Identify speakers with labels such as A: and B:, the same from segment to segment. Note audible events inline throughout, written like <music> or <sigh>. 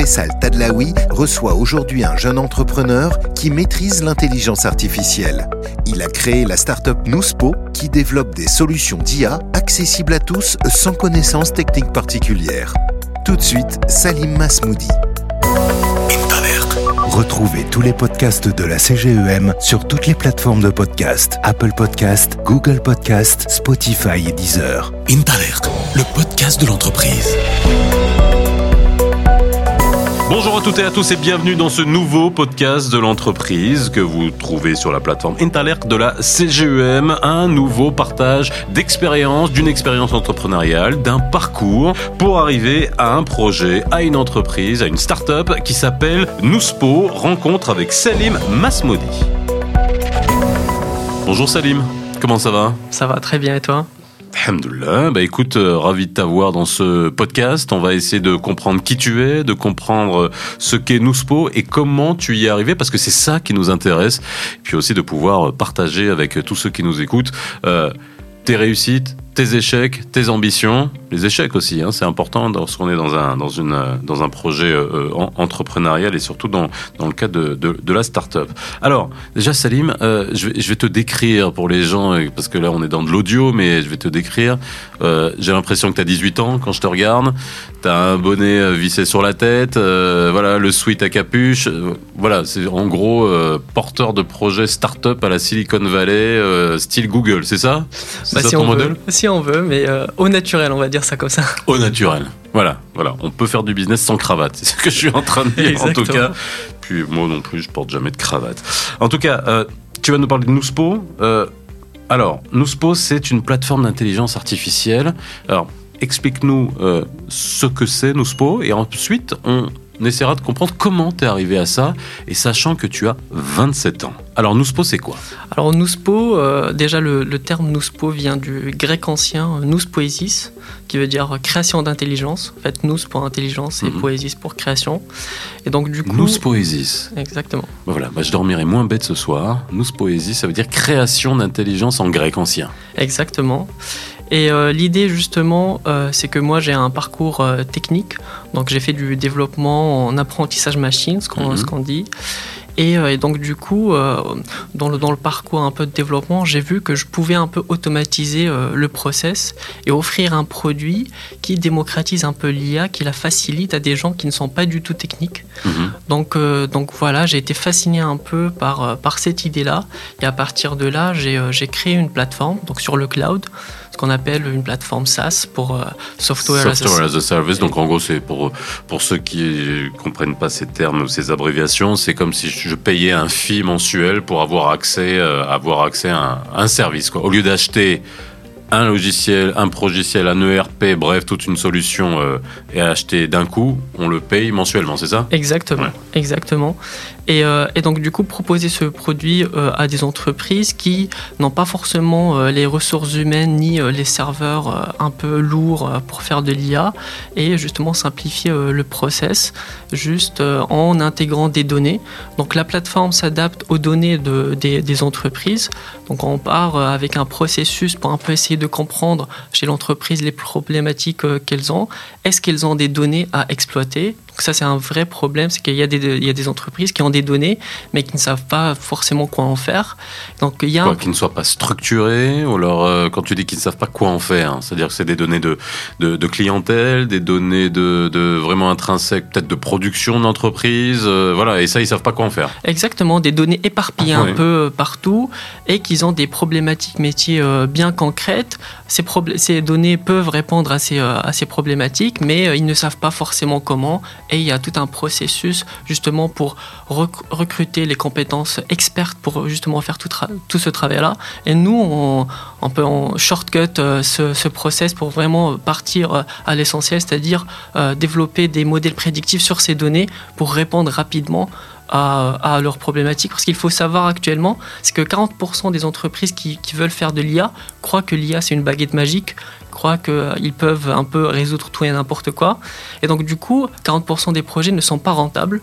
A: Faisal Tadlaoui reçoit aujourd'hui un jeune entrepreneur qui maîtrise l'intelligence artificielle. Il a créé la start-up Nouspo qui développe des solutions d'IA accessibles à tous sans connaissance technique particulière. Tout de suite, Salim Masmoudi. Retrouvez tous les podcasts de la CGEM sur toutes les plateformes de podcast Apple Podcast, Google Podcast, Spotify et Deezer.
B: Intalert, le podcast de l'entreprise.
C: Bonjour à toutes et à tous et bienvenue dans ce nouveau podcast de l'entreprise que vous trouvez sur la plateforme Interlerc de la CGEM. Un nouveau partage d'expérience, d'une expérience entrepreneuriale, d'un parcours pour arriver à un projet, à une entreprise, à une start-up qui s'appelle Nouspo. Rencontre avec Salim Masmodi. Bonjour Salim, comment ça va?
D: Ça va très bien et toi?
C: Alhamdoulilah. Bah écoute, euh, ravi de t'avoir dans ce podcast. On va essayer de comprendre qui tu es, de comprendre euh, ce qu'est Nouspo et comment tu y es arrivé, parce que c'est ça qui nous intéresse. Et puis aussi de pouvoir partager avec tous ceux qui nous écoutent euh, tes réussites, tes échecs, tes ambitions, les échecs aussi, hein, c'est important lorsqu'on est dans un, dans une, dans un projet euh, entrepreneurial et surtout dans, dans le cadre de, de, de la start-up. Alors, déjà Salim, euh, je, vais, je vais te décrire pour les gens, euh, parce que là on est dans de l'audio, mais je vais te décrire. Euh, J'ai l'impression que tu as 18 ans quand je te regarde, tu as un bonnet euh, vissé sur la tête, euh, voilà, le sweat à capuche, voilà, c'est en gros porteur de projet start-up à la Silicon Valley, style Google, c'est ça? C'est
D: bah,
C: ça
D: si
C: ton
D: on
C: modèle?
D: Veut, Si on veut, mais euh, au naturel, on va dire ça comme ça.
C: Au naturel. Voilà, voilà. On peut faire du business sans cravate. <laughs> C'est ce que je suis en train de dire, en tout cas. Puis moi non plus, je porte jamais de cravate. En tout cas, euh, tu vas nous parler de Nouspo. Euh, alors, Nouspo, c'est une plateforme d'intelligence artificielle. Alors, explique-nous euh, ce que c'est Nouspo, et ensuite, on essaiera de comprendre comment tu es arrivé à ça, et sachant que tu as 27 ans. Alors, Nouspo, c'est quoi?
D: Alors Nouspo, euh, déjà le, le terme Nouspo vient du grec ancien euh, nous poésis, qui veut dire création d'intelligence. En fait, nous pour intelligence et
C: Mhm.
D: poésis pour création. Et donc du coup,
C: Nous Poésis.
D: exactement.
C: Ben Voilà, bah, je dormirai moins bête ce soir. Nous Poésis, ça veut dire création d'intelligence en grec ancien.
D: Exactement. Et euh, l'idée justement, euh, c'est que moi j'ai un parcours euh, technique, donc j'ai fait du développement en apprentissage machine, ce qu'on
C: Mhm.
D: dit. Et, et donc du coup, dans, le, dans le parcours un peu de développement, j'ai vu que je pouvais un peu automatiser le process et offrir un produit qui démocratise un peu l'IA, qui la facilite à des gens qui ne sont pas du tout techniques.
C: Mhm.
D: Donc, donc voilà, j'ai été fasciné un peu par, par cette idée-là. Et à partir de là, j'ai créé une plateforme donc sur le cloud, qu'on appelle une plateforme SaaS pour euh, Software, as a
C: Software
D: Service.
C: as a Service. Donc en gros, c'est pour, pour ceux qui comprennent pas ces termes ou ces abréviations, c'est comme si je payais un fee mensuel pour avoir accès, euh, avoir accès à un, un service. Quoi. Au lieu d'acheter un logiciel, un progiciel, un ERP, bref, toute une solution euh, et acheter d'un coup, on le paye mensuellement, c'est ça?
D: Exactement,
C: Ouais.
D: exactement. Et, euh, et donc du coup, proposer ce produit euh, à des entreprises qui n'ont pas forcément euh, les ressources humaines ni les serveurs un peu lourds pour faire de l'IA et justement simplifier le process juste en intégrant des données. Donc la plateforme s'adapte aux données de, des, des entreprises. Donc on part avec un processus pour un peu essayer de comprendre chez l'entreprise les problématiques qu'elles ont. Est-ce qu'elles ont des données à exploiter? Ça c'est un vrai problème, c'est qu'il y, a des- il y a des entreprises qui ont des données mais qui ne savent pas forcément quoi en faire. Donc il y a
C: Quoi,
D: un-
C: qui ne soient pas structurés, ou alors euh, quand tu dis qu'ils ne savent pas quoi en faire, hein, c'est-à-dire que c'est des données de, de, de clientèle, des données de, de vraiment intrinsèques, peut-être de production d'entreprise, euh, voilà, et ça ils savent pas quoi en faire.
D: Exactement, des données éparpillées
C: Ouais.
D: un peu euh, partout et qu'ils ont des problématiques métiers euh, bien concrètes. Ces, données peuvent répondre à ces, à ces problématiques, mais ils ne savent pas forcément comment. Et il y a tout un processus justement pour rec- recruter les compétences expertes pour justement faire tout, ce travail-là. Et nous, on, peut shortcut euh, ce, ce process pour vraiment partir euh, à l'essentiel, c'est-à-dire euh, développer des modèles prédictifs sur ces données pour répondre rapidement à, à leurs problématiques. Parce qu'il faut savoir actuellement, c'est que 40% des entreprises qui, qui veulent faire de l'IA croient que l'IA c'est une baguette magique, croient qu'ils peuvent un peu résoudre tout et n'importe quoi. Et donc du coup, 40% des projets ne sont pas rentables.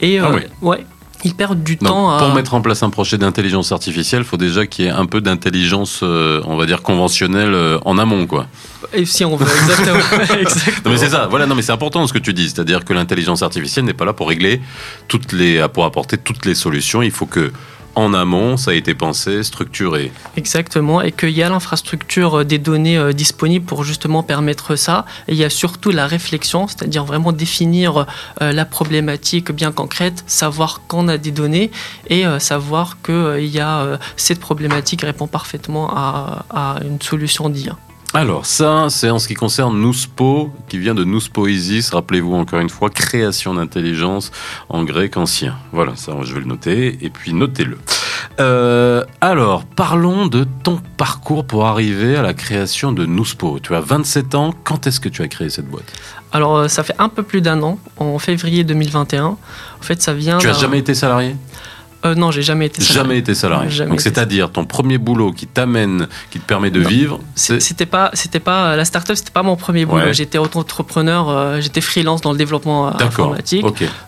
D: Et,
C: Ah
D: euh,
C: oui.
D: ouais. Ils perdent du
C: Donc,
D: temps à...
C: pour mettre en place un projet d'intelligence artificielle, il faut déjà qu'il y ait un peu d'intelligence, euh, on va dire conventionnelle euh, en amont, quoi.
D: Et si on veut, exactement. exactement. <laughs>
C: Non mais c'est ça. Voilà, non mais c'est important ce que tu dis, c'est-à-dire que l'intelligence artificielle n'est pas là pour régler toutes les, pour apporter toutes les solutions. Il faut que en amont, ça a été pensé, structuré.
D: Exactement, et qu'il y a l'infrastructure euh, des données euh, disponibles pour justement permettre ça. Et il y a surtout la réflexion, c'est-à-dire vraiment définir euh, la problématique bien concrète, savoir qu'on a des données et savoir qu'il y a cette problématique répond parfaitement à, à une solution d'IA.
C: Alors ça, c'est en ce qui concerne Nouspo, qui vient de Nouspoisis. Rappelez-vous encore une fois, création d'intelligence en grec ancien. Voilà, ça, je vais le noter. Et puis notez-le. Euh, alors, parlons de ton parcours pour arriver à la création de Nouspo. Tu as 27 ans. Quand est-ce que tu as créé cette boîte?
D: Alors, euh, ça fait un peu plus d'un an, en février 2021. En fait, ça vient.
C: Tu as
D: d'un-
C: jamais été salarié?
D: Euh, non, j'ai jamais été. salarié.
C: Jamais été salarié.
D: Jamais
C: Donc c'est-à-dire ton premier boulot qui t'amène, qui te permet de
D: Non.
C: vivre,
D: C'était pas, c'était pas la startup, c'était pas mon premier boulot.
C: Ouais.
D: J'étais auto-entrepreneur, euh, j'étais freelance dans le développement euh, informatique.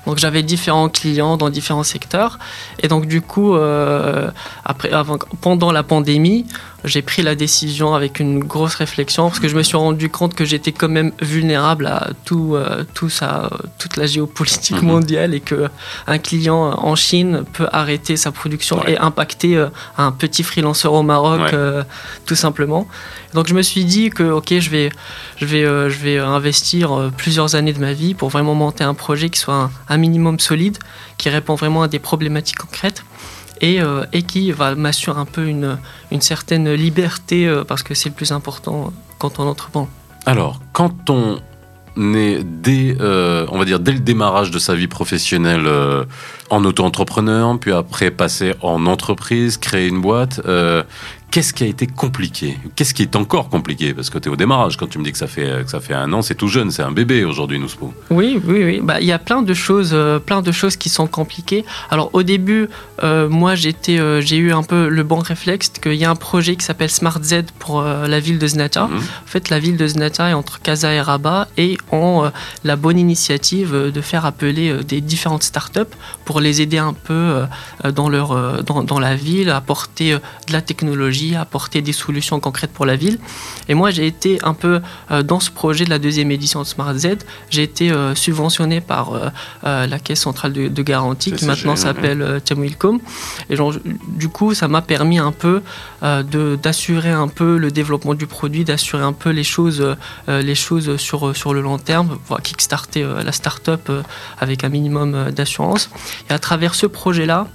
D: Donc j'avais différents clients dans différents secteurs. Et donc du coup, euh, après, avant, pendant la pandémie, j'ai pris la décision avec une grosse réflexion parce que je me suis rendu compte que j'étais quand même vulnérable à tout, euh, tout ça, toute la géopolitique
C: Mhm.
D: mondiale et que un client en Chine peut arrêter sa production
C: Ouais.
D: et impacter euh, un petit freelanceur au Maroc,
C: Ouais.
D: euh, tout simplement. Donc je me suis dit que ok, je vais, je vais, euh, je vais investir euh, plusieurs années de ma vie pour vraiment monter un projet qui soit un, un minimum solide, qui répond vraiment à des problématiques concrètes et, euh, et qui va m'assurer un peu une, certaine liberté euh, parce que c'est le plus important quand on entreprend.
C: Alors, quand on est dès, euh, on va dire dès le démarrage de sa vie professionnelle en auto-entrepreneur, puis après passer en entreprise, créer une boîte, qu'est-ce qui a été compliqué Qu'est-ce qui est encore compliqué? Parce que tu es au démarrage, quand tu me dis que ça fait, que ça fait un an, c'est tout jeune, c'est un bébé aujourd'hui, Nouspo.
D: Oui, oui, oui. Bah, il y a plein de choses, euh, plein de choses qui sont compliquées. Alors au début, euh, moi j'étais, euh, j'ai eu un peu le bon réflexe qu'il y a un projet qui s'appelle Smart Z pour la ville de Znata.
C: Mhm.
D: En fait, la ville de Znata est entre Casa et Rabat et ont la bonne initiative de faire appeler des différentes startups pour les aider un peu dans, leur, dans, dans la ville, à apporter de la technologie, apporter des solutions concrètes pour la ville. Et moi, j'ai été un peu euh, dans ce projet de la deuxième édition de Smart Z. J'ai été euh, subventionné par euh, la Caisse centrale de, de garantie qui maintenant
C: ouais.
D: s'appelle Temwilcom. Et genre, du coup, ça m'a permis un peu d'assurer un peu le développement du produit, d'assurer un peu les choses, les choses sur, sur le long terme, voir kickstarter la start-up avec un minimum d'assurance. Et à travers ce projet-là,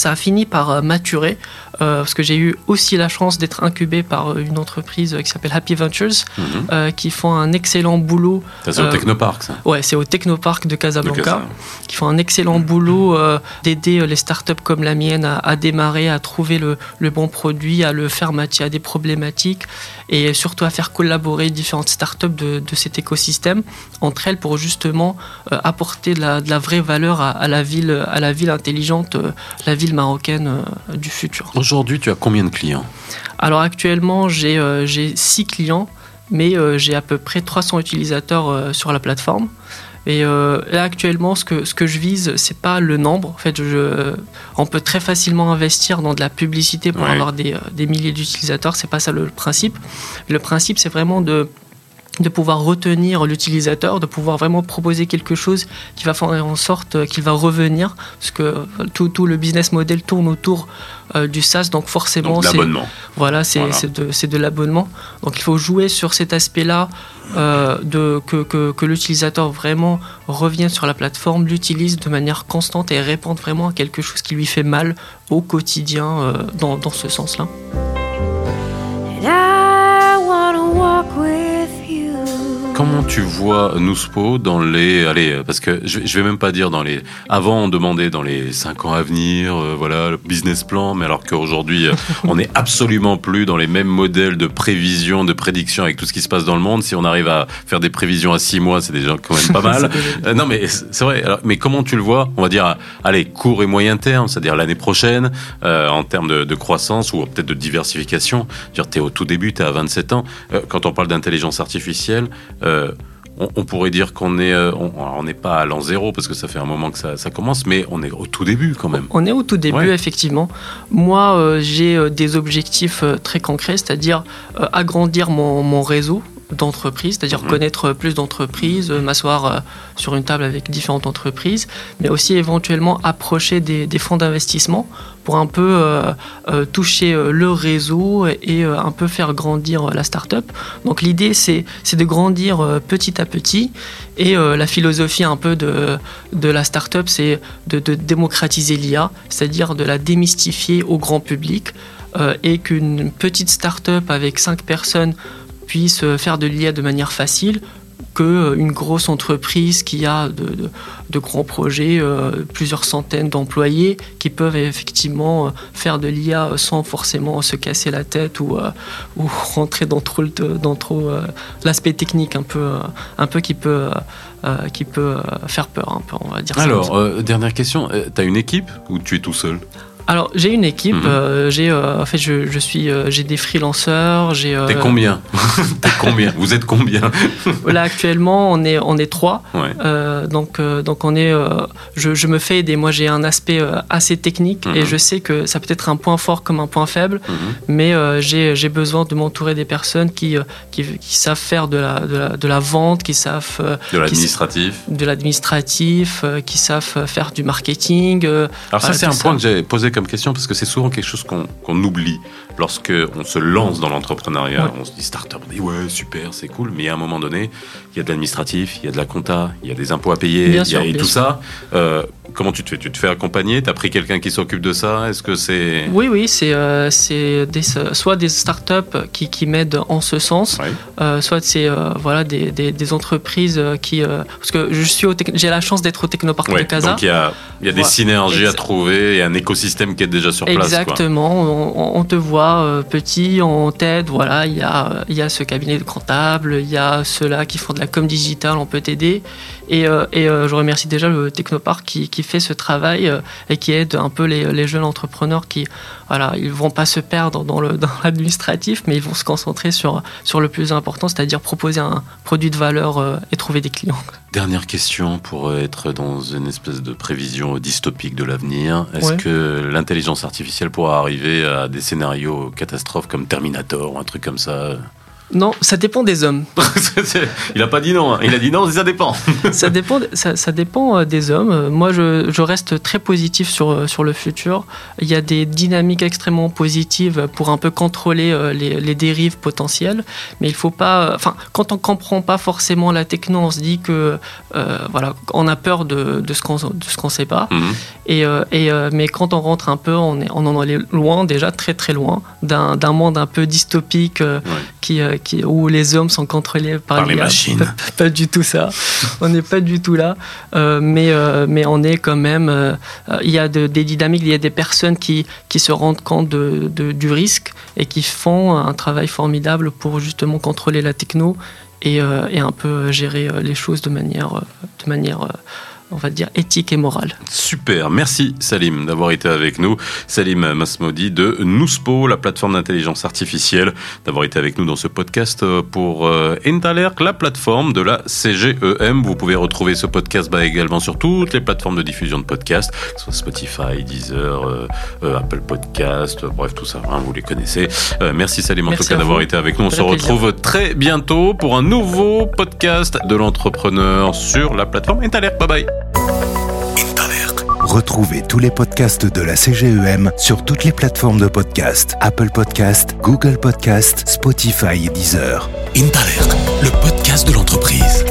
D: ça a fini par euh, maturer euh, parce que j'ai eu aussi la chance d'être incubé par euh, une entreprise qui s'appelle Happy Ventures
C: Mhm.
D: euh, qui font un excellent boulot.
C: C'est au Technopark, ça.
D: Ouais, c'est au Technopark de Casablanca qui font un excellent boulot d'aider les startups comme la mienne à, à démarrer, à trouver le, le bon produit, à le faire matcher à des problématiques et surtout à faire collaborer différentes startups de, de cet écosystème entre elles pour justement apporter de la, de la vraie valeur à, à la ville, à la ville intelligente, la ville marocaine euh, du futur.
C: Aujourd'hui, tu as combien de clients?
D: Alors actuellement, j'ai euh, j'ai six clients, mais euh, j'ai à peu près 300 utilisateurs euh, sur la plateforme. Et euh, là actuellement, ce que, ce que je vise, c'est pas le nombre. En fait, je, on peut très facilement investir dans de la publicité pour
C: Ouais.
D: avoir des, euh, des milliers d'utilisateurs. C'est pas ça le principe. Le principe, c'est vraiment de de pouvoir retenir l'utilisateur, de pouvoir vraiment proposer quelque chose qui va faire en sorte qu'il va revenir, parce que euh, tout, tout le business model tourne autour euh, du SaaS, donc forcément c'est voilà, c'est
C: Voilà.
D: de, l'abonnement. Donc il faut jouer sur cet aspect-là, euh, de que, que, que l'utilisateur vraiment revienne sur la plateforme, l'utilise de manière constante et réponde vraiment à quelque chose qui lui fait mal au quotidien euh, dans, dans ce sens-là.
C: Comment tu vois Nouspo dans les, allez, parce que je, je vais même pas dire dans les, avant on demandait dans les cinq ans à venir, euh, voilà, le business plan, mais alors qu'aujourd'hui euh, <laughs> on n'est absolument plus dans les mêmes modèles de prévision, de prédiction avec tout ce qui se passe dans le monde. Si on arrive à faire des prévisions à six mois, c'est déjà quand même pas <laughs> mal. Euh, non mais c'est vrai. Alors, mais comment tu le vois? On va dire, allez, court et moyen terme, c'est-à-dire l'année prochaine, euh, en termes de, de croissance ou peut-être de diversification. Tu es au tout début, tu es à 27 ans. Euh, quand on parle d'intelligence artificielle, euh, on, on pourrait dire qu'on est, euh, on n'est pas à l'an zéro parce que ça fait un moment que ça, ça commence, mais on est au tout début quand même.
D: On est au tout début,
C: Ouais.
D: effectivement. Moi, euh, j'ai des objectifs très concrets, c'est-à-dire agrandir mon, mon réseau d'entreprises, c'est-à-dire
C: Mhm.
D: connaître plus d'entreprises, euh, m'asseoir euh, sur une table avec différentes entreprises, mais aussi éventuellement approcher des, des fonds d'investissement pour un peu euh, euh, toucher le réseau et euh, un peu faire grandir la start-up. Donc l'idée, c'est de grandir petit à petit et la philosophie un peu de, de la start-up, c'est de, de démocratiser l'IA, c'est-à-dire de la démystifier au grand public et qu'une petite start-up avec cinq personnes puisse euh, faire de l'IA de manière facile qu'une grosse entreprise qui a de, de- de grands projets, euh, plusieurs centaines d'employés qui peuvent effectivement euh, faire de l'IA sans forcément se casser la tête ou, euh, ou <laughs> rentrer dans trop, le- dans trop euh, l'aspect technique un peu, euh, un peu qui peut, euh, euh, qui peut euh, faire peur, un peu, on va dire ça.
C: Alors, euh, dernière question, euh, t'as une équipe ou tu es tout seul?
D: Alors j'ai une équipe,
C: Mhm.
D: euh, j'ai euh, en fait je, je suis euh, j'ai des freelanceurs, j'ai
C: T'es combien <laughs> T'es combien Vous êtes combien
D: là actuellement on est on est trois,
C: Ouais.
D: Donc donc on est je, je me fais aider. Moi j'ai un aspect assez technique
C: Mhm.
D: et je sais que ça peut être un point fort comme un point faible,
C: Mhm.
D: mais j'ai j'ai besoin de m'entourer des personnes qui, qui qui savent faire de la de la, de la vente, qui savent
C: De l'administratif.
D: de l'administratif, qui savent faire du marketing.
C: Alors ça, c'est un
D: ça.
C: point que j'ai posé comme question parce que c'est souvent quelque chose qu'on oublie lorsque on se lance dans l'entrepreneuriat.
D: Ouais.
C: On se dit start-up, on dit ouais, super, c'est cool, mais à un moment donné, il y a de l'administratif, il y a de la compta, il y a des impôts à payer, il y a
D: sûr,
C: et
D: bien
C: tout
D: sûr.
C: ça. Euh, comment tu te fais? Tu te fais accompagner? T'as pris quelqu'un qui s'occupe de ça? Est-ce que c'est
D: Oui, oui, c'est euh, des, soit des startups qui, qui m'aident en ce sens, euh, soit c'est euh, voilà, des, des, des entreprises euh, qui. parce que je suis j'ai la chance d'être au Technopark
C: Ouais,
D: de Casa.
C: donc il y a, y a des synergies à trouver et un écosystème qui est déjà sur place.
D: Exactement, on, on te voit petit, on t'aide, voilà, il y a, y a ce cabinet de comptable, il y a ceux-là qui font de la com digitale, on peut t'aider. Et, euh, et euh, je remercie déjà le Technopark qui, qui fait ce travail euh, et qui aide un peu les, les jeunes entrepreneurs qui, voilà, ils vont pas se perdre dans <laughs> l'administratif, mais ils vont se concentrer sur, sur le plus important, c'est-à-dire proposer un produit de valeur et trouver des clients.
C: Dernière question pour être dans une espèce de prévision dystopique de l'avenir. Est-ce
D: Ouais.
C: que l'intelligence artificielle pourra arriver à des scénarios catastrophes comme Terminator ou un truc comme ça?
D: Non, ça dépend des hommes. <laughs>
C: Il a pas dit non, hein. il a dit non, ça dépend. <laughs>
D: ça dépend, ça, ça dépend euh, des hommes. Euh, Moi, je, je reste très positif sur, euh, sur le futur. Il y a des dynamiques extrêmement positives pour un peu contrôler les, les dérives potentielles. Mais il faut pas. Enfin, quand on comprend pas forcément la techno, on se dit que euh, voilà, on a peur de, de ce qu'on qu'on sait pas.
C: Mhm.
D: Et, et, mais quand on rentre un peu, on, est, on en est loin, déjà très très loin, d'un monde un peu dystopique
C: Ouais.
D: Qui, euh, qui, où les hommes sont contrôlés par,
C: Par les machines.
D: Pas, <laughs> pas du tout ça. on n'est pas du tout là. Euh, mais, euh, mais on est quand même. euh, il y a de- des dynamiques, il y a des personnes qui, qui se rendent compte de, de- du risque et qui font un travail formidable pour justement contrôler la techno et, et un peu gérer les choses de manière, de manière on va dire, éthique et morale.
C: Super, merci Salim d'avoir été avec nous. Salim Masmoudi de Nouspo, la plateforme d'intelligence artificielle, d'avoir été avec nous dans ce podcast euh, pour euh, Intalerk, la plateforme de la CGEM. Vous pouvez retrouver ce podcast bah, également sur toutes les plateformes de diffusion de podcasts, que ce soit Spotify, Deezer, euh, euh, Apple Podcast, euh, bref tout ça, hein, vous les connaissez. Euh, merci Salim en tout cas d'avoir été avec nous. On se
D: plaisir.
C: retrouve très bientôt pour un nouveau podcast de l'entrepreneur sur la plateforme Intalerk. Bye bye.
A: Retrouvez tous les podcasts de la CGEM sur toutes les plateformes de podcast Apple Podcast, Google Podcast, Spotify et Deezer.
B: Intalert, le podcast de l'entreprise.